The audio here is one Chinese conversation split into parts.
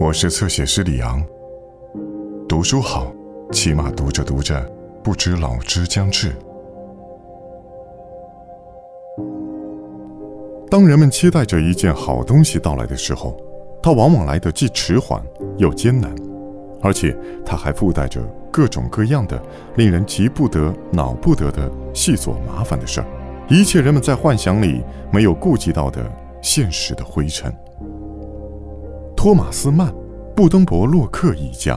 我是侧写师李昂。读书好，起码读着读着，不知老之将至。当人们期待着一件好东西到来的时候，它往往来得既迟缓又艰难，而且它还附带着各种各样的令人急不得、恼不得的细琐麻烦的事儿，一切人们在幻想里没有顾及到的现实的灰尘。托马斯·曼，布登伯洛克一家。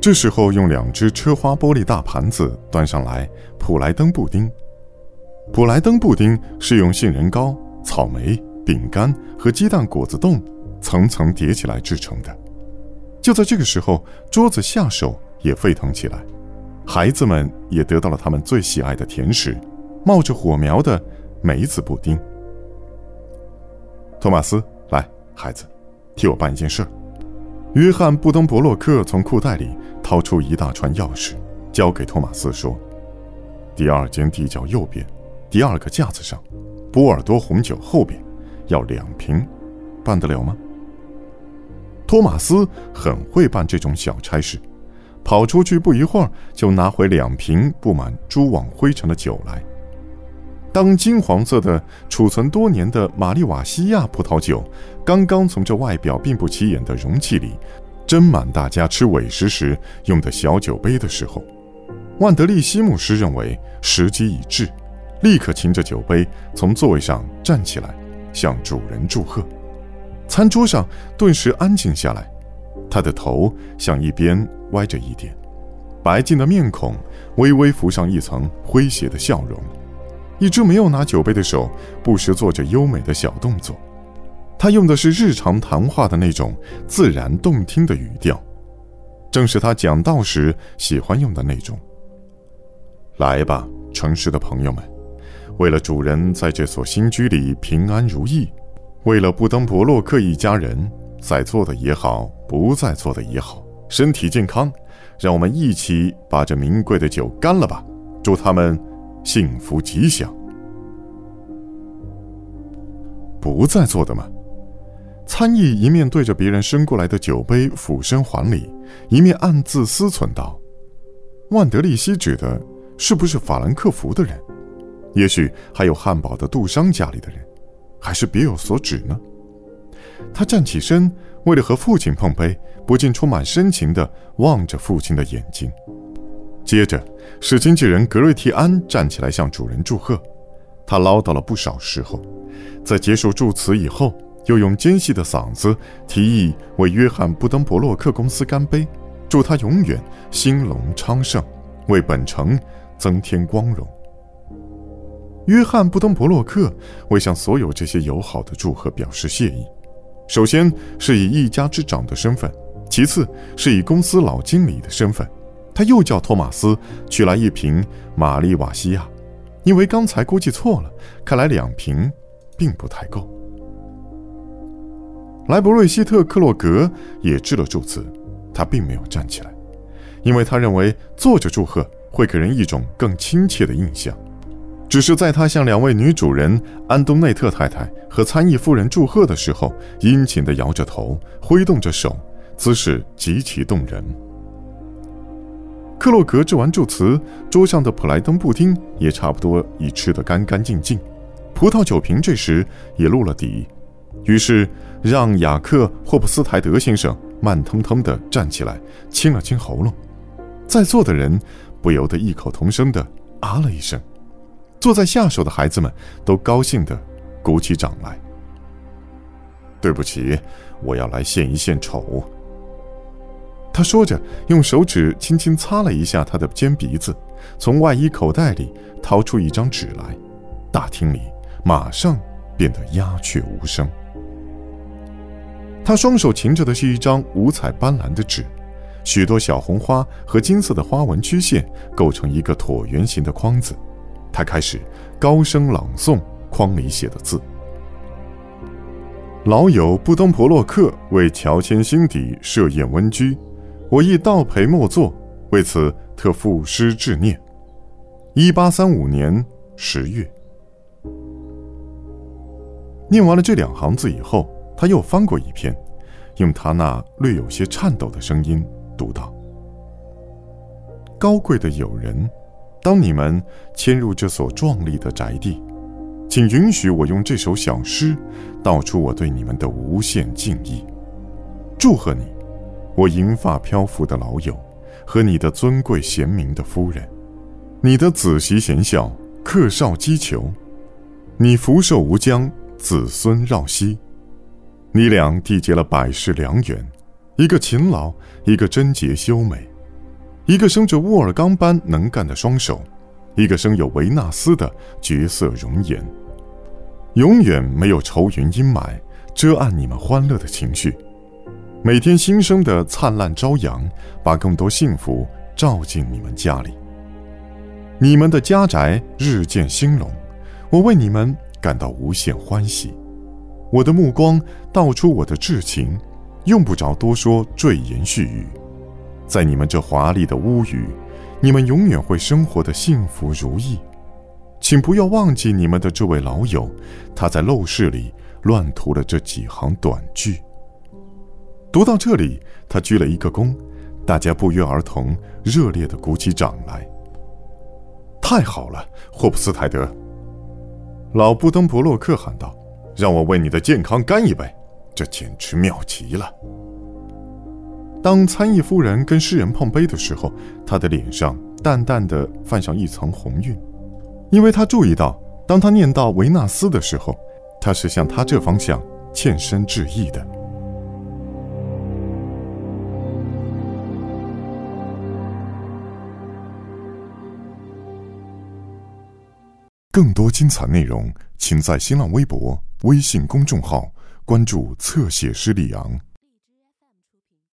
这时候，用两只车花玻璃大盘子端上来普莱登布丁。普莱登布丁是用杏仁糕、草莓、饼干和鸡蛋果子冻层层叠起来制成的。就在这个时候，桌子下手也沸腾起来，孩子们也得到了他们最喜爱的甜食——冒着火苗的梅子布丁。托马斯，来，孩子，替我办一件事。约翰·布登伯洛克从裤袋里掏出一大串钥匙，交给托马斯说：“第二间地窖右边，第二个架子上，波尔多红酒后边，要两瓶，办得了吗？”托马斯很会办这种小差事，跑出去不一会儿，就拿回两瓶布满蛛网灰尘的酒来。当金黄色的、储存多年的玛丽瓦西亚葡萄酒刚刚从这外表并不起眼的容器里斟满大家吃尾食时用的小酒杯的时候，万德利希牧师认为时机已至，立刻擎着酒杯从座位上站起来，向主人祝贺。餐桌上顿时安静下来，他的头向一边歪着一点，白净的面孔微微浮上一层诙谐的笑容。一只没有拿酒杯的手，不时做着优美的小动作。他用的是日常谈话的那种自然动听的语调，正是他讲道时喜欢用的那种。来吧，诚实的朋友们，为了主人在这所新居里平安如意，为了布登伯洛克一家人在座的也好，不在座的也好，身体健康，让我们一起把这名贵的酒干了吧！祝他们。幸福吉祥。不在座的吗？参议一面对着别人伸过来的酒杯俯身还礼，一面暗自思忖道：“万德利希指的是不是法兰克福的人？也许还有汉堡的杜商家里的人，还是别有所指呢？”他站起身，为了和父亲碰杯，不禁充满深情地望着父亲的眼睛。接着是经纪人格瑞提安站起来向主人祝贺，他唠叨了不少时候，在结束祝词以后，又用尖细的嗓子提议为约翰布登伯洛克公司干杯，祝他永远兴隆昌盛，为本城增添光荣。约翰布登伯洛克为向所有这些友好的祝贺表示谢意，首先是以一家之长的身份，其次是以公司老经理的身份。他又叫托马斯取来一瓶玛丽瓦西亚，因为刚才估计错了，看来两瓶并不太够。莱博瑞希特克洛格也致了祝词，他并没有站起来，因为他认为坐着祝贺会给人一种更亲切的印象。只是在他向两位女主人安东内特太太和参议夫人祝贺的时候，殷勤地摇着头，挥动着手，姿势极其动人。克洛格致完祝词，桌上的普莱登布丁也差不多已吃得干干净净，葡萄酒瓶这时也落了底，于是让雅克霍普斯台德先生慢腾腾地站起来，清了清喉咙，在座的人不由得异口同声地啊了一声，坐在下手的孩子们都高兴地鼓起掌来。对不起，我要来献一献丑。他说着，用手指轻轻擦了一下他的尖鼻子，从外衣口袋里掏出一张纸来。大厅里马上变得鸦雀无声。他双手擎着的是一张五彩斑斓的纸，许多小红花和金色的花纹曲线构成一个椭圆形的框子。他开始高声朗诵框里写的字：“老友布登伯洛克为乔迁新邸设宴温居。”我亦道陪莫作，为此特赋诗致念。一八三五年十月。念完了这两行字以后，他又翻过一篇，用他那略有些颤抖的声音读道：“高贵的友人，当你们迁入这所壮丽的宅地，请允许我用这首小诗，道出我对你们的无限敬意。祝贺你，我银发漂浮的老友，和你的尊贵贤明的夫人，你的子媳贤孝，客少击球，你福寿无疆。”子孙绕膝，你俩缔结了百世良缘，一个勤劳，一个贞洁修美，一个生着沃尔冈般能干的双手，一个生有维纳斯的绝色容颜。永远没有愁云阴霾遮暗你们欢乐的情绪，每天新生的灿烂朝阳，把更多幸福照进你们家里。你们的家宅日渐兴隆，我为你们。感到无限欢喜，我的目光道出我的至情，用不着多说赘言絮语。在你们这华丽的屋宇，你们永远会生活的幸福如意。请不要忘记你们的这位老友，他在陋室里乱涂了这几行短句。读到这里，他鞠了一个躬，大家不约而同热烈地鼓起掌来。太好了，霍普斯泰德。老布登伯洛克喊道：“让我为你的健康干一杯，这简直妙极了。”当参议夫人跟诗人碰杯的时候，他的脸上淡淡的泛上一层红晕，因为他注意到，当他念到维纳斯的时候，他是向他这方向欠身致意的。更多精彩内容，请在新浪微博、微信公众号关注“侧写师李昂”。